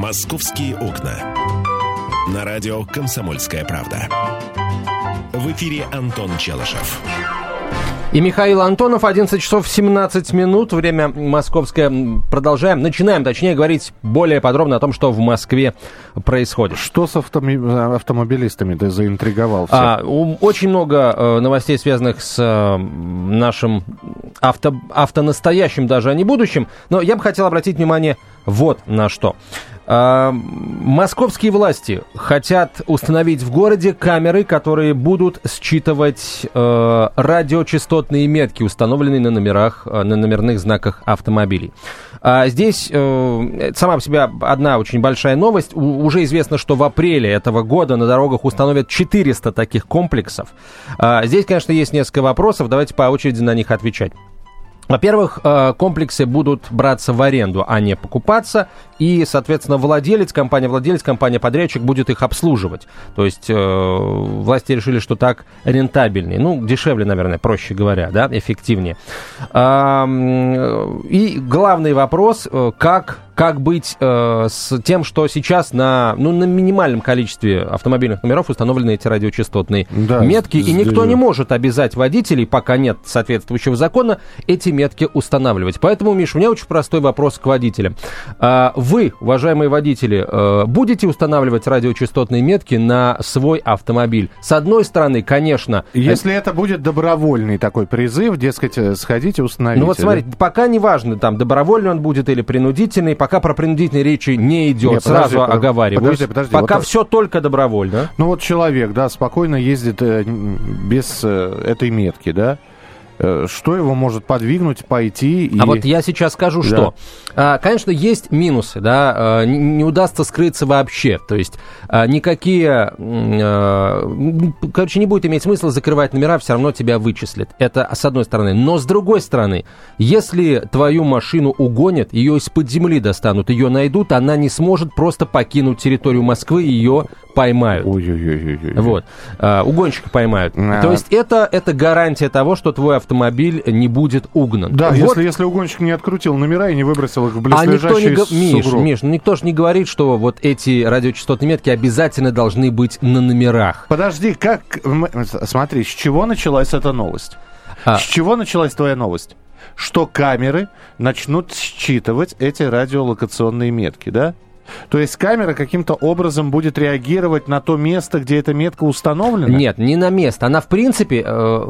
«Московские окна». На радио «Комсомольская правда». В эфире Антон Челышев. И Михаил Антонов, 11 часов 17 минут, время московское. Продолжаем, начинаем, точнее говорить более подробно о том, что в Москве происходит. Что с автоми- автомобилистами ты заинтриговал? Всех? А, очень много э, новостей, связанных с э, нашим авто, автонастоящим, даже а не будущим. Но я бы хотел обратить внимание вот на что. А, московские власти хотят установить в городе камеры, которые будут считывать э, радиочастотные метки, установленные на номерах, э, на номерных знаках автомобилей. А здесь э, сама по себе одна очень большая новость. Уже известно, что в апреле этого года на дорогах установят 400 таких комплексов. А, здесь, конечно, есть несколько вопросов. Давайте по очереди на них отвечать. Во-первых, э, комплексы будут браться в аренду, а не покупаться, и, соответственно, владелец, компания-владелец, компания-подрядчик будет их обслуживать. То есть э, власти решили, что так рентабельнее, ну, дешевле, наверное, проще говоря, да, эффективнее. И главный вопрос, э, как как быть э, с тем, что сейчас на, ну, на минимальном количестве автомобильных номеров установлены эти радиочастотные да, метки, и никто не может обязать водителей, пока нет соответствующего закона, эти метки устанавливать. Поэтому, Миш, у меня очень простой вопрос к водителям. А, вы, уважаемые водители, э, будете устанавливать радиочастотные метки на свой автомобиль? С одной стороны, конечно... Если это, будет добровольный такой призыв, дескать, э, сходите, установите. Ну вот смотрите, да? пока не важно, там, добровольный он будет или принудительный, пока про принудительные речи не идет, Нет, сразу подожди, оговариваюсь. Подожди, подожди, Пока вот все только добровольно. Ну вот человек, да, спокойно ездит э, без этой метки, да, что его может подвигнуть пойти? И... А вот я сейчас скажу, да. что, а, конечно, есть минусы, да, а, не удастся скрыться вообще, то есть а, никакие, короче, не будет иметь смысла закрывать номера, все равно тебя вычислят. Это с одной стороны. Но с другой стороны, если твою машину угонят, ее из-под земли достанут, ее найдут, она не сможет просто покинуть территорию Москвы, ее поймают. Ой-ой-ой. Вот. Угонщика поймают. А. То есть это, это гарантия того, что твой автомобиль не будет угнан. Да, вот. если, если угонщик не открутил номера и не выбросил их в близлежащий а никто не... Миш, Миш, ну никто же не говорит, что вот эти радиочастотные метки обязательно должны быть на номерах. Подожди, как... Смотри, с чего началась эта новость? А. С чего началась твоя новость? Что камеры начнут считывать эти радиолокационные метки, да? То есть камера каким-то образом будет реагировать на то место, где эта метка установлена? Нет, не на место. Она, в принципе, э,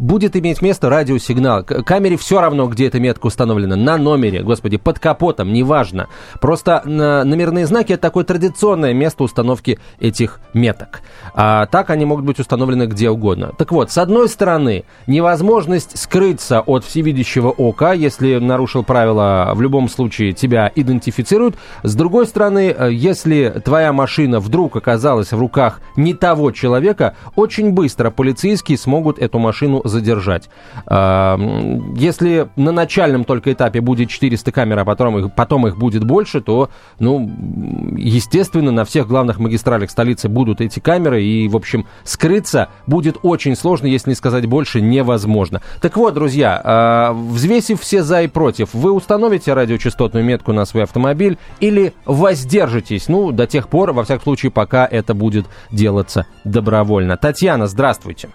будет иметь место радиосигнал. Камере все равно, где эта метка установлена. На номере, господи, под капотом, неважно. Просто номерные знаки – это такое традиционное место установки этих меток. А так они могут быть установлены где угодно. Так вот, с одной стороны, невозможность скрыться от всевидящего ока, если нарушил правила, в любом случае тебя идентифицируют. С другой стороны, э, если твоя машина вдруг оказалась в руках не того человека, очень быстро полицейские смогут эту машину задержать. Если на начальном только этапе будет 400 камер, а потом их, потом их будет больше, то, ну, естественно, на всех главных магистралях столицы будут эти камеры, и, в общем, скрыться будет очень сложно, если не сказать больше, невозможно. Так вот, друзья, а, взвесив все за и против, вы установите радиочастотную метку на свой автомобиль или воздержитесь, ну, до тех пор, во всяком случае, пока это будет делаться добровольно. Татьяна, здравствуйте.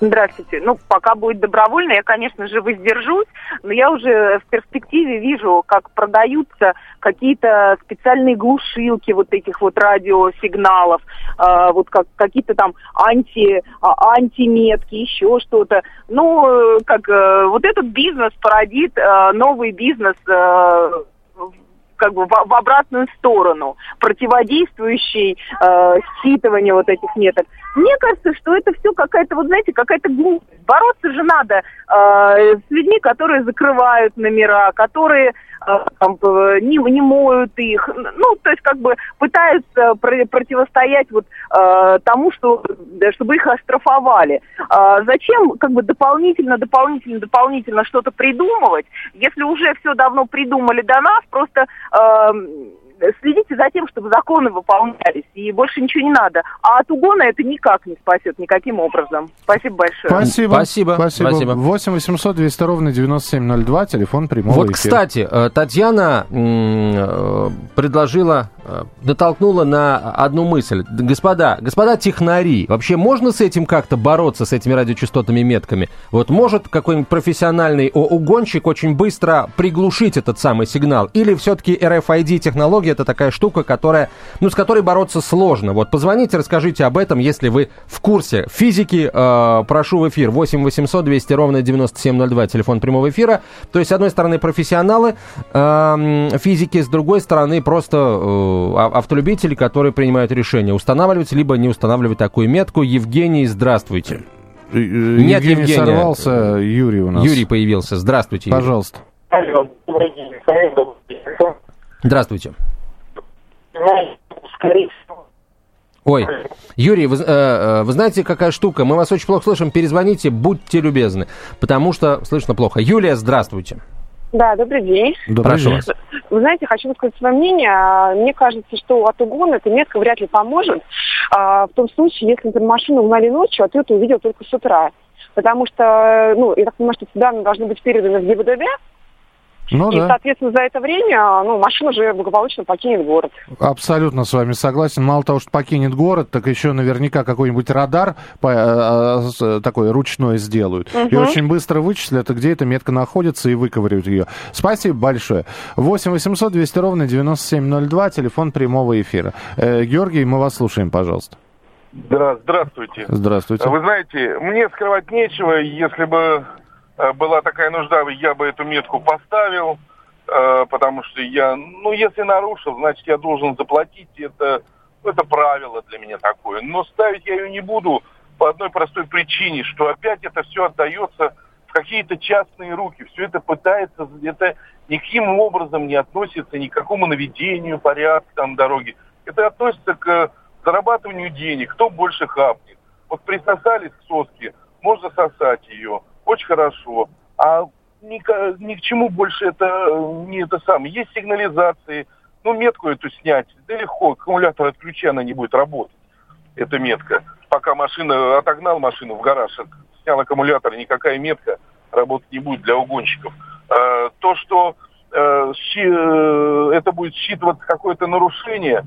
Здравствуйте. Ну, пока будет добровольно, я, конечно же, воздержусь, но я уже в перспективе вижу, как продаются какие-то специальные глушилки вот этих вот радиосигналов, э, вот как какие-то там анти, а, антиметки, еще что-то. Ну, как э, вот этот бизнес породит э, новый бизнес э, как бы в, в обратную сторону, противодействующий э, считыванию вот этих меток. Мне кажется, что это все какая-то, вот знаете, какая-то глупость. Бороться же надо э, с людьми, которые закрывают номера, которые там, не, не моют их, ну, то есть как бы пытаются про- противостоять вот э, тому, что, чтобы их оштрафовали. Э, зачем как бы дополнительно, дополнительно, дополнительно что-то придумывать, если уже все давно придумали до нас, просто э, следите за тем, чтобы законы выполнялись, и больше ничего не надо. А от угона это никак не спасет никаким образом. Спасибо большое. Спасибо. Спасибо. Спасибо. Спасибо. 8 800 200 ровно 9702, телефон прямого Вот, эфира. кстати, э, Татьяна э, предложила Э, натолкнуло на одну мысль. Господа, господа технари, вообще можно с этим как-то бороться, с этими радиочастотными метками? Вот может какой-нибудь профессиональный угонщик очень быстро приглушить этот самый сигнал? Или все-таки RFID-технология это такая штука, которая, ну, с которой бороться сложно? Вот позвоните, расскажите об этом, если вы в курсе физики. Э, прошу в эфир 8 800 200 ровно 9702, телефон прямого эфира. То есть, с одной стороны, профессионалы э, физики, с другой стороны, просто э, автолюбители, которые принимают решение, устанавливать либо не устанавливать такую метку. Евгений, здравствуйте. Э, Нет, Евгений Евгения. сорвался, Юрий у нас. Юрий появился. Здравствуйте. Пожалуйста. Алло. Здравствуйте. Скорее всего, Ой, Юрий, вы, э, э, вы знаете, какая штука? Мы вас очень плохо слышим. Перезвоните, будьте любезны, потому что слышно плохо. Юлия, здравствуйте. Да, добрый день. Добрый Прошу день. Вас. Вы знаете, хочу высказать свое мнение. А, мне кажется, что от угона эта метка вряд ли поможет. А, в том случае, если, например, машину угнали ночью, а ты это увидел только с утра. Потому что, ну, я так понимаю, что эти данные должны быть переданы в ГИБДД, ну, и, да. соответственно, за это время ну, машина уже благополучно покинет город. Абсолютно с вами согласен. Мало того, что покинет город, так еще наверняка какой-нибудь радар по, а, а, такой ручной сделают. Угу. И очень быстро вычислят, где эта метка находится, и выковыривают ее. Спасибо большое. 8 800 200 ровно 9702, телефон прямого эфира. Э, Георгий, мы вас слушаем, пожалуйста. Здравствуйте. Здравствуйте. Вы знаете, мне скрывать нечего, если бы Э, была такая нужда, я бы эту метку поставил, э, потому что я, ну, если нарушил, значит, я должен заплатить. Это, это правило для меня такое. Но ставить я ее не буду по одной простой причине, что опять это все отдается в какие-то частные руки. Все это пытается, это никаким образом не относится ни к какому наведению порядка там дороги. Это относится к зарабатыванию денег, кто больше хапнет. Вот присосались к соске, можно сосать ее – очень хорошо. А ни, ни к чему больше это не это самое. Есть сигнализации, ну, метку эту снять, да легко, аккумулятор от она не будет работать, эта метка. Пока машина, отогнал машину в гараж, снял аккумулятор, никакая метка работать не будет для угонщиков. А, то, что щи, э, это будет считываться какое-то нарушение,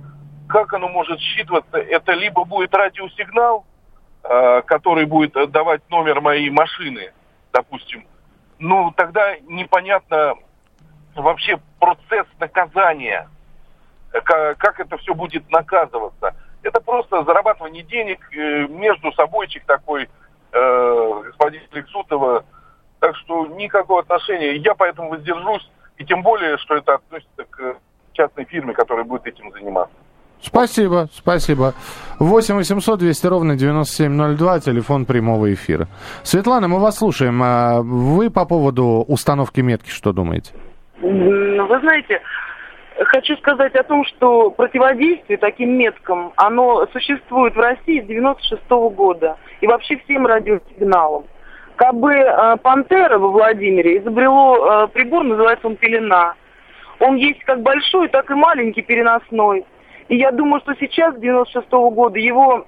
как оно может считываться? Это либо будет радиосигнал, а, который будет давать номер моей машины, допустим, ну, тогда непонятно вообще процесс наказания, как, как это все будет наказываться. Это просто зарабатывание денег, э, между собойчик такой, э, господин Лексутова. Так что никакого отношения. Я поэтому воздержусь, и тем более, что это относится к частной фирме, которая будет этим заниматься. Спасибо, спасибо. 8 800 200 ровно 9702, телефон прямого эфира. Светлана, мы вас слушаем. А вы по поводу установки метки что думаете? Вы знаете, хочу сказать о том, что противодействие таким меткам, оно существует в России с 96 -го года. И вообще всем радиосигналам. Как бы э, Пантера во Владимире изобрело э, прибор, называется он пелена. Он есть как большой, так и маленький переносной. И я думаю, что сейчас, с 96 -го года, его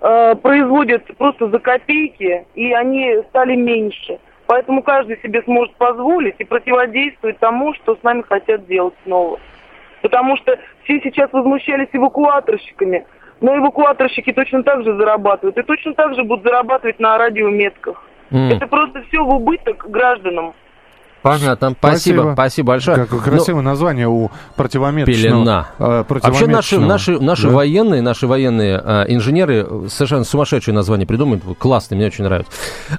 э, производят просто за копейки, и они стали меньше. Поэтому каждый себе сможет позволить и противодействовать тому, что с нами хотят делать снова. Потому что все сейчас возмущались эвакуаторщиками, но эвакуаторщики точно так же зарабатывают и точно так же будут зарабатывать на радиометках. Mm. Это просто все в убыток гражданам. Понятно. Спасибо. Спасибо, спасибо большое. Какое ну, красивое ну, название у противометочного. Пелена. Э, Вообще наши, наши, наши да? военные, наши военные э, инженеры совершенно сумасшедшие названия придумывают. Классные, мне очень нравится.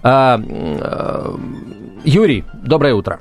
А, э, Юрий, доброе утро.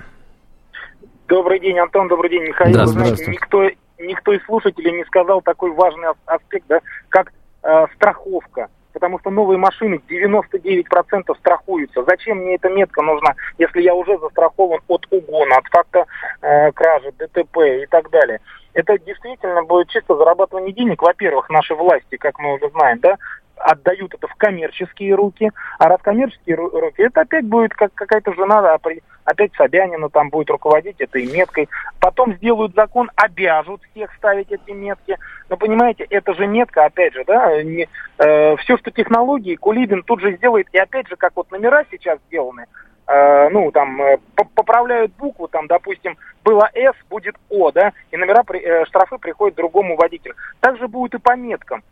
Добрый день, Антон, добрый день, Михаил. Здравствуйте. Знаете, никто, никто из слушателей не сказал такой важный аспект, да, как э, страховка потому что новые машины 99% страхуются. Зачем мне эта метка нужна, если я уже застрахован от угона, от факта э, кражи, ДТП и так далее? Это действительно будет чисто зарабатывание денег. Во-первых, наши власти, как мы уже знаем, да, отдают это в коммерческие руки, а раз коммерческие руки, это опять будет как какая-то жена, опять Собянина там будет руководить этой меткой. Потом сделают закон, обяжут всех ставить эти метки. Но понимаете, это же метка, опять же, да, не, э, все, что технологии, Кулибин тут же сделает, и опять же, как вот номера сейчас сделаны, э, ну, там, э, поправляют букву, там, допустим, было «С», будет «О», да, и номера, э, штрафы приходят другому водителю. Так же будет и по меткам.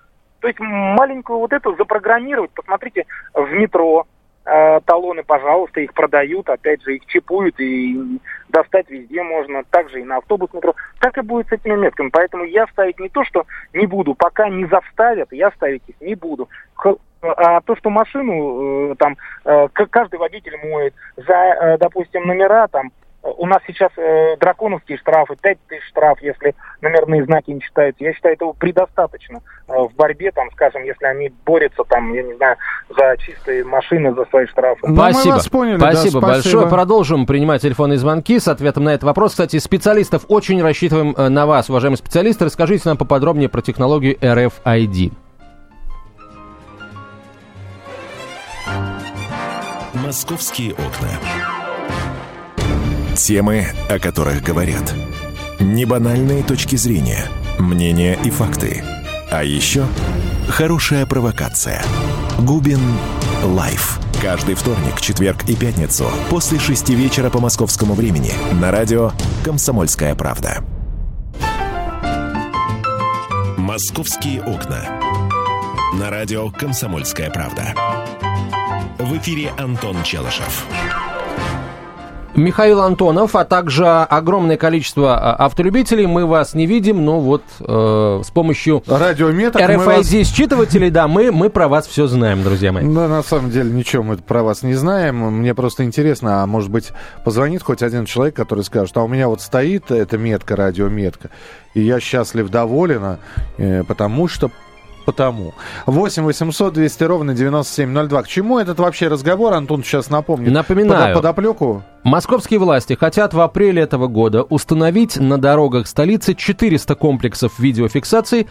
То есть маленькую вот эту запрограммировать, посмотрите, в метро, Э, талоны, пожалуйста, их продают, опять же, их чипуют и достать везде можно, также и на автобус, метро. Так и будет с этими метками. Поэтому я ставить не то, что не буду, пока не заставят, я ставить их не буду. А то, что машину э, там э, каждый водитель моет за, допустим, номера там у нас сейчас э, драконовские штрафы, 5 тысяч штраф, если номерные знаки не читаются. Я считаю, этого предостаточно э, в борьбе, там, скажем, если они борются, там, я не знаю, за чистые машины, за свои штрафы. Ну, спасибо. Мы вас поняли, спасибо, да, большое. Спасибо. Продолжим принимать телефонные звонки с ответом на этот вопрос. Кстати, специалистов очень рассчитываем э, на вас, уважаемые специалисты. Расскажите нам поподробнее про технологию RFID. Московские окна. Темы, о которых говорят. Небанальные точки зрения, мнения и факты. А еще хорошая провокация. Губин Live. Каждый вторник, четверг и пятницу после шести вечера по московскому времени на радио «Комсомольская правда». «Московские окна». На радио «Комсомольская правда». В эфире Антон Челышев. Михаил Антонов, а также огромное количество а, автолюбителей. Мы вас не видим, но вот э, с помощью Радиометок RFID-считывателей, вас... да, мы, мы про вас все знаем, друзья мои. Да, на самом деле ничего мы про вас не знаем. Мне просто интересно, а может быть позвонит хоть один человек, который скажет, а у меня вот стоит эта метка, радиометка, и я счастлив, доволен, э, потому что потому. 8 800 200 ровно 9702. К чему этот вообще разговор, Антон сейчас напомнит? Напоминаю. Под, подоплеку? Московские власти хотят в апреле этого года установить на дорогах столицы 400 комплексов видеофиксации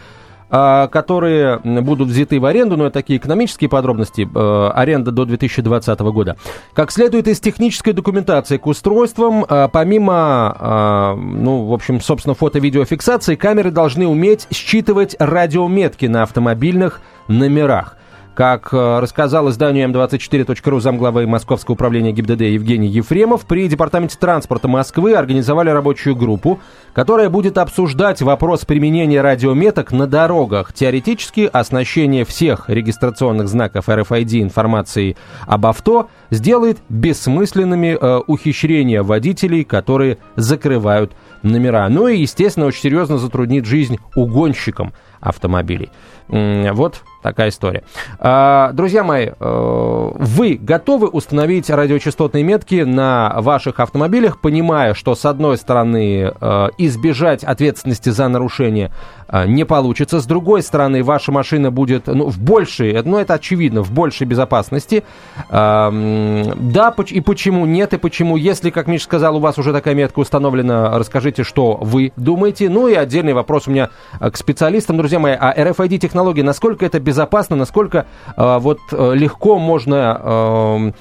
которые будут взяты в аренду, но это такие экономические подробности, э, аренда до 2020 года. Как следует из технической документации к устройствам, э, помимо, э, ну, в общем, собственно, фото-видеофиксации, камеры должны уметь считывать радиометки на автомобильных номерах. Как э, рассказал изданию М24.ру замглавы Московского управления ГИБДД Евгений Ефремов, при Департаменте транспорта Москвы организовали рабочую группу, которая будет обсуждать вопрос применения радиометок на дорогах. Теоретически оснащение всех регистрационных знаков RFID информацией об авто сделает бессмысленными э, ухищрения водителей, которые закрывают номера. Ну и, естественно, очень серьезно затруднит жизнь угонщикам автомобилей. Вот такая история. А, друзья мои, э, вы готовы установить радиочастотные метки на ваших автомобилях, понимая, что с одной стороны э, избежать ответственности за нарушение э, не получится, с другой стороны ваша машина будет ну, в большей, ну это очевидно, в большей безопасности. Да, и почему нет, и почему, если, как Миша сказал, у вас уже такая метка установлена, расскажите, что вы думаете. Ну и отдельный вопрос у меня к специалистам, друзья мои, а RFID-технологии, насколько это безопасно, насколько э, вот э, легко можно э,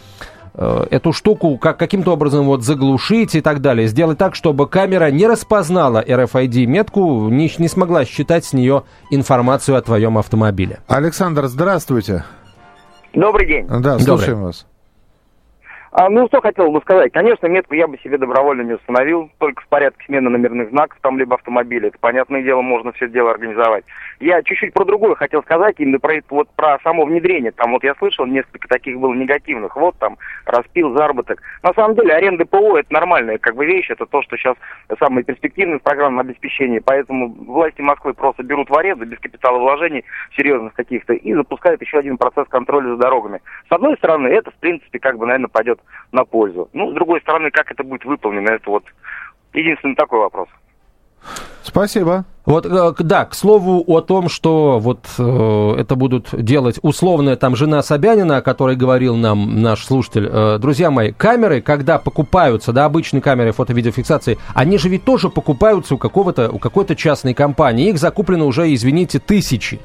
э, эту штуку как, каким-то образом вот заглушить и так далее. Сделать так, чтобы камера не распознала RFID-метку, не, не смогла считать с нее информацию о твоем автомобиле. Александр, здравствуйте. Добрый день. Да, слушаем Добрый. вас. А, ну, что хотел бы сказать. Конечно, метку я бы себе добровольно не установил, только в порядке смены номерных знаков, там, либо автомобиля. Это, понятное дело, можно все дело организовать. Я чуть-чуть про другое хотел сказать, именно про, вот, про само внедрение. Там вот я слышал, несколько таких было негативных. Вот там, распил заработок. На самом деле, аренда ПО – это нормальная как бы вещь, это то, что сейчас самое перспективное в программном обеспечении. Поэтому власти Москвы просто берут в аренду без капиталовложений серьезных каких-то и запускают еще один процесс контроля за дорогами. С одной стороны, это, в принципе, как бы, наверное, пойдет на пользу. Ну, с другой стороны, как это будет выполнено, это вот единственный такой вопрос. Спасибо. Вот, э, да, к слову о том, что вот э, это будут делать условная там жена Собянина, о которой говорил нам наш слушатель. Э, друзья мои, камеры, когда покупаются, да, обычные камеры фото-видеофиксации, они же ведь тоже покупаются у какого-то, у какой-то частной компании. Их закуплено уже, извините, тысячи.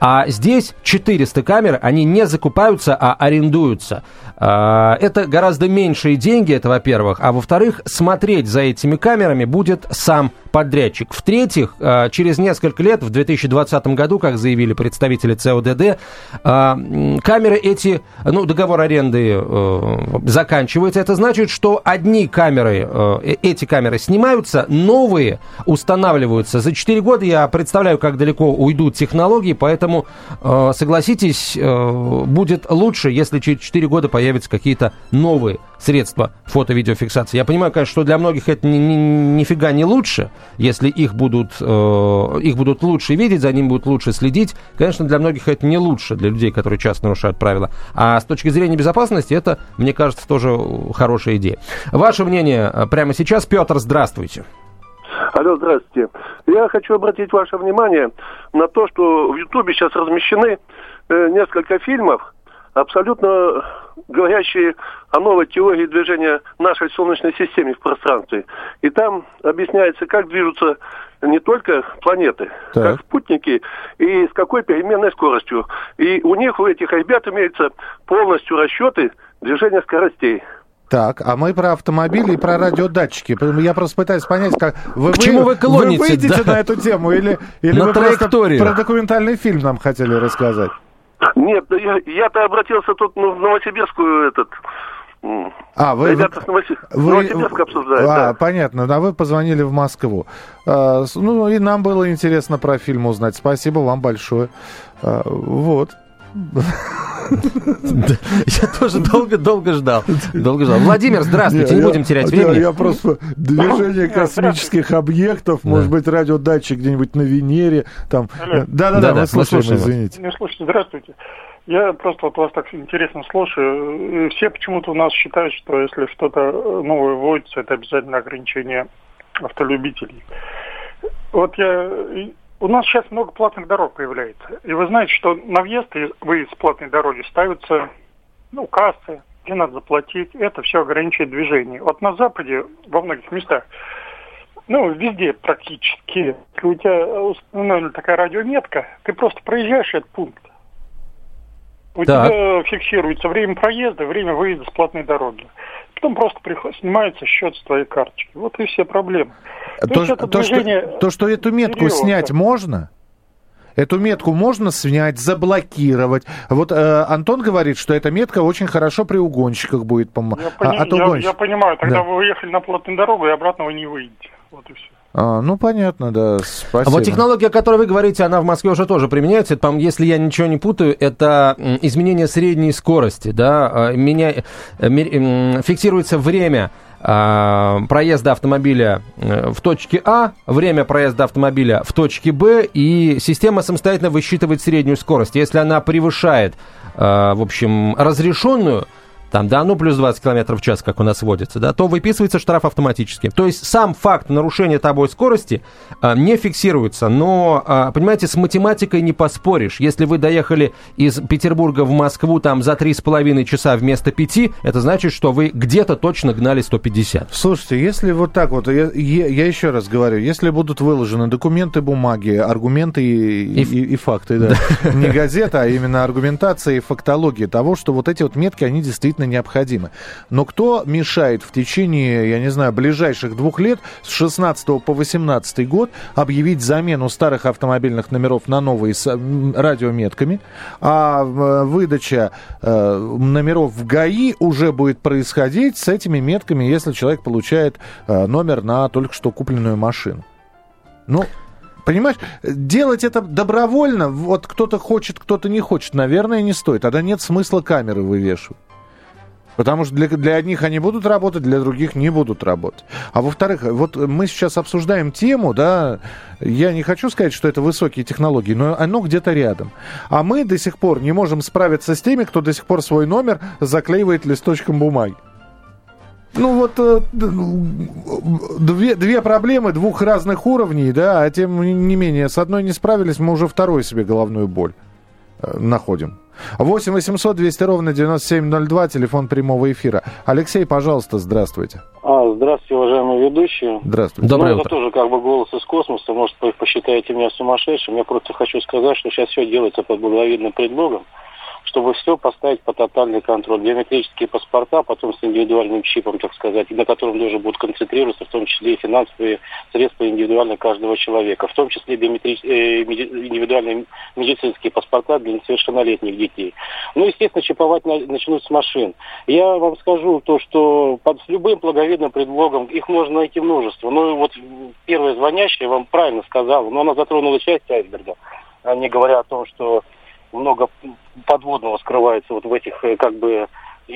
А здесь 400 камер, они не закупаются, а арендуются. Э, это гораздо меньшие деньги, это во-первых. А во-вторых, смотреть за этими камерами будет сам подрядчик. В-третьих, э, через несколько лет, в 2020 году, как заявили представители ЦОДД, камеры эти, ну, договор аренды заканчивается. Это значит, что одни камеры, эти камеры снимаются, новые устанавливаются. За 4 года я представляю, как далеко уйдут технологии, поэтому, согласитесь, будет лучше, если через 4 года появятся какие-то новые средства фото-видеофиксации. Я понимаю, конечно, что для многих это ни, ни, нифига не лучше, если их будут, э, их будут лучше видеть, за ним будут лучше следить. Конечно, для многих это не лучше, для людей, которые часто нарушают правила. А с точки зрения безопасности, это, мне кажется, тоже хорошая идея. Ваше мнение э, прямо сейчас. Петр, здравствуйте. Алло, здравствуйте. Я хочу обратить ваше внимание на то, что в Ютубе сейчас размещены э, несколько фильмов, абсолютно говорящие о новой теории движения нашей Солнечной системы в пространстве. И там объясняется, как движутся не только планеты, так. как спутники, и с какой переменной скоростью. И у них, у этих ребят, имеются полностью расчеты движения скоростей. Так, а мы про автомобили и про радиодатчики. Я просто пытаюсь понять, как вы, К чему вы, клоните, вы выйдете да? на эту тему или, или на вы траекторию. просто про документальный фильм нам хотели рассказать? Нет, я, я-то обратился тут ну, в Новосибирскую этот. А, вы, Ребята с Новосиб... вы, Новосибирск обсуждают. А, да. понятно. А вы позвонили в Москву. А, ну, и нам было интересно про фильм узнать. Спасибо вам большое. А, вот. Я тоже долго-долго ждал. Долго ждал. Владимир, здравствуйте, не будем терять времени. Я просто движение космических объектов, может быть, радиодатчик где-нибудь на Венере, там. Да-да-да, мы слушаем, извините. Не слушайте, здравствуйте. Я просто вот вас так интересно слушаю. Все почему-то у нас считают, что если что-то новое вводится, это обязательно ограничение автолюбителей. Вот я у нас сейчас много платных дорог появляется. И вы знаете, что на въезд и выезд с платной дороги ставятся ну, кассы, где надо заплатить. Это все ограничивает движение. Вот на Западе, во многих местах, ну, везде практически, у тебя установлена такая радиометка, ты просто проезжаешь этот пункт. У так. тебя фиксируется время проезда, время выезда с платной дороги. Потом просто приход, снимается счет с твоей карточки. Вот и все проблемы. То, то, то, то, что, то что эту метку период, снять можно? Эту метку можно снять, заблокировать. Вот э, Антон говорит, что эта метка очень хорошо при угонщиках будет помогать. Я, пони... а, я, я понимаю, тогда да. вы уехали на платную дорогу и обратно вы не выйдете. Вот и все. А, ну, понятно, да, спасибо. А вот технология, о которой вы говорите, она в Москве уже тоже применяется. Это, если я ничего не путаю, это изменение средней скорости, да, а, меня, э, фиксируется время а, проезда автомобиля э, в точке А, время проезда автомобиля в точке Б, и система самостоятельно высчитывает среднюю скорость. Если она превышает, а, в общем, разрешенную, там, да, ну плюс 20 км в час, как у нас водится, да, то выписывается штраф автоматически. То есть сам факт нарушения тобой скорости а, не фиксируется, но, а, понимаете, с математикой не поспоришь. Если вы доехали из Петербурга в Москву там за 3,5 часа вместо 5, это значит, что вы где-то точно гнали 150. Слушайте, если вот так вот, я, я, я еще раз говорю, если будут выложены документы, бумаги, аргументы и, и, и, и факты, да, не газета, а именно аргументация и фактология того, что вот эти вот метки, они действительно действительно необходимы. Но кто мешает в течение, я не знаю, ближайших двух лет, с 16 по 18 год, объявить замену старых автомобильных номеров на новые с радиометками, а выдача э, номеров в ГАИ уже будет происходить с этими метками, если человек получает э, номер на только что купленную машину. Ну, Понимаешь, делать это добровольно, вот кто-то хочет, кто-то не хочет, наверное, не стоит. Тогда нет смысла камеры вывешивать. Потому что для, для одних они будут работать, для других не будут работать. А во-вторых, вот мы сейчас обсуждаем тему, да, я не хочу сказать, что это высокие технологии, но оно где-то рядом. А мы до сих пор не можем справиться с теми, кто до сих пор свой номер заклеивает листочком бумаги. Ну вот э, две, две проблемы двух разных уровней, да, а тем не менее, с одной не справились, мы уже второй себе головную боль э, находим. 8 800 200 ровно 9702, телефон прямого эфира. Алексей, пожалуйста, здравствуйте. А, здравствуйте, уважаемые ведущие. Здравствуйте. Доброе ну, утро. Это тоже как бы голос из космоса, может, вы посчитаете меня сумасшедшим. Я просто хочу сказать, что сейчас все делается под благовидным предлогом, чтобы все поставить под тотальный контроль. Биометрические паспорта, потом с индивидуальным чипом, так сказать, на котором тоже будут концентрироваться, в том числе и финансовые средства индивидуально каждого человека, в том числе биометрич... э, индивидуальные медицинские паспорта для несовершеннолетних детей. Ну, естественно, чиповать начнут с машин. Я вам скажу то, что под любым благовидным предлогом их можно найти множество. Ну, вот первая звонящая вам правильно сказала, но она затронула часть айсберга, а не говоря о том, что много подводного скрывается вот в этих э, как бы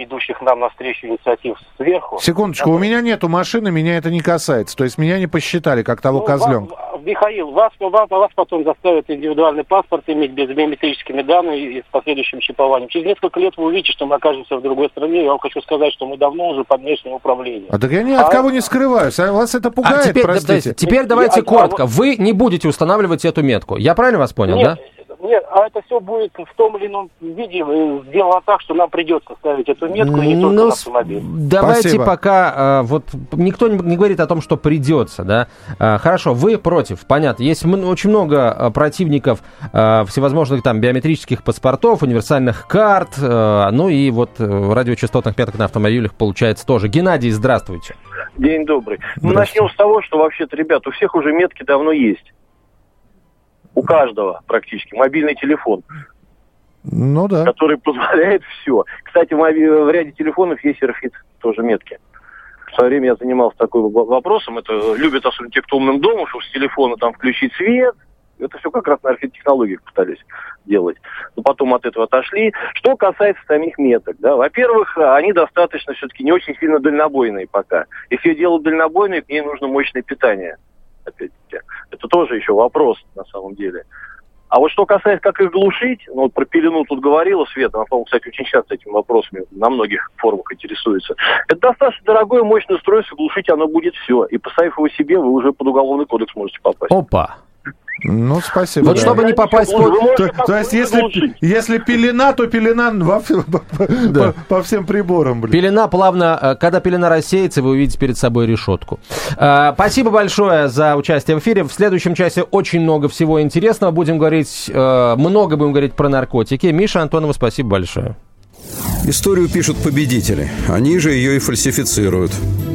идущих нам навстречу инициатив сверху. Секундочку, у меня нету машины, меня это не касается. То есть меня не посчитали как того ну, козлем. Вас, Михаил, вас, вас, вас потом заставят индивидуальный паспорт иметь без биометрическими данными и с последующим чипованием. Через несколько лет вы увидите, что мы окажемся в другой стране. Я вам хочу сказать, что мы давно уже под внешним управлением. А так я ни от а... кого не скрываюсь. А вас это пугает, а теперь, простите? Да, теперь давайте я, коротко. А... Вы не будете устанавливать эту метку. Я правильно вас понял, Нет, да? Нет, а это все будет в том или ином виде э, сделано так, что нам придется ставить эту метку, и не только ну, на автомобиль. Давайте Спасибо. пока, э, вот никто не, говорит о том, что придется, да. Э, хорошо, вы против, понятно. Есть очень много противников всевозможных там биометрических паспортов, универсальных карт, ну и вот радиочастотных меток на автомобилях получается тоже. Геннадий, здравствуйте. День добрый. Ну, начнем с того, что вообще-то, ребят, у всех уже метки давно есть у каждого практически мобильный телефон. Ну да. Который позволяет все. Кстати, в, в ряде телефонов есть RFID тоже метки. В свое время я занимался такой вопросом. Это любят особенно те, кто умным домом, чтобы с телефона там включить свет. Это все как раз на RFID-технологиях пытались делать. Но потом от этого отошли. Что касается самих меток, да, во-первых, они достаточно все-таки не очень сильно дальнобойные пока. Если делают дальнобойные, к ней нужно мощное питание опять-таки. Это тоже еще вопрос на самом деле. А вот что касается, как их глушить, ну вот про пелену тут говорила Света, она, по-моему, кстати, очень часто этими вопросами на многих форумах интересуется. Это достаточно дорогое, мощное устройство, глушить оно будет все. И поставив его себе, вы уже под уголовный кодекс можете попасть. Опа! Ну, спасибо. Вот да. чтобы не попасть под... То, то есть, если, если пелена, то пелена во, да. по, по всем приборам. Блин. Пелена плавно... Э, когда пелена рассеется, вы увидите перед собой решетку. Э, спасибо большое за участие в эфире. В следующем часе очень много всего интересного. Будем говорить... Э, много будем говорить про наркотики. Миша Антонова, спасибо большое. Историю пишут победители. Они же ее и фальсифицируют.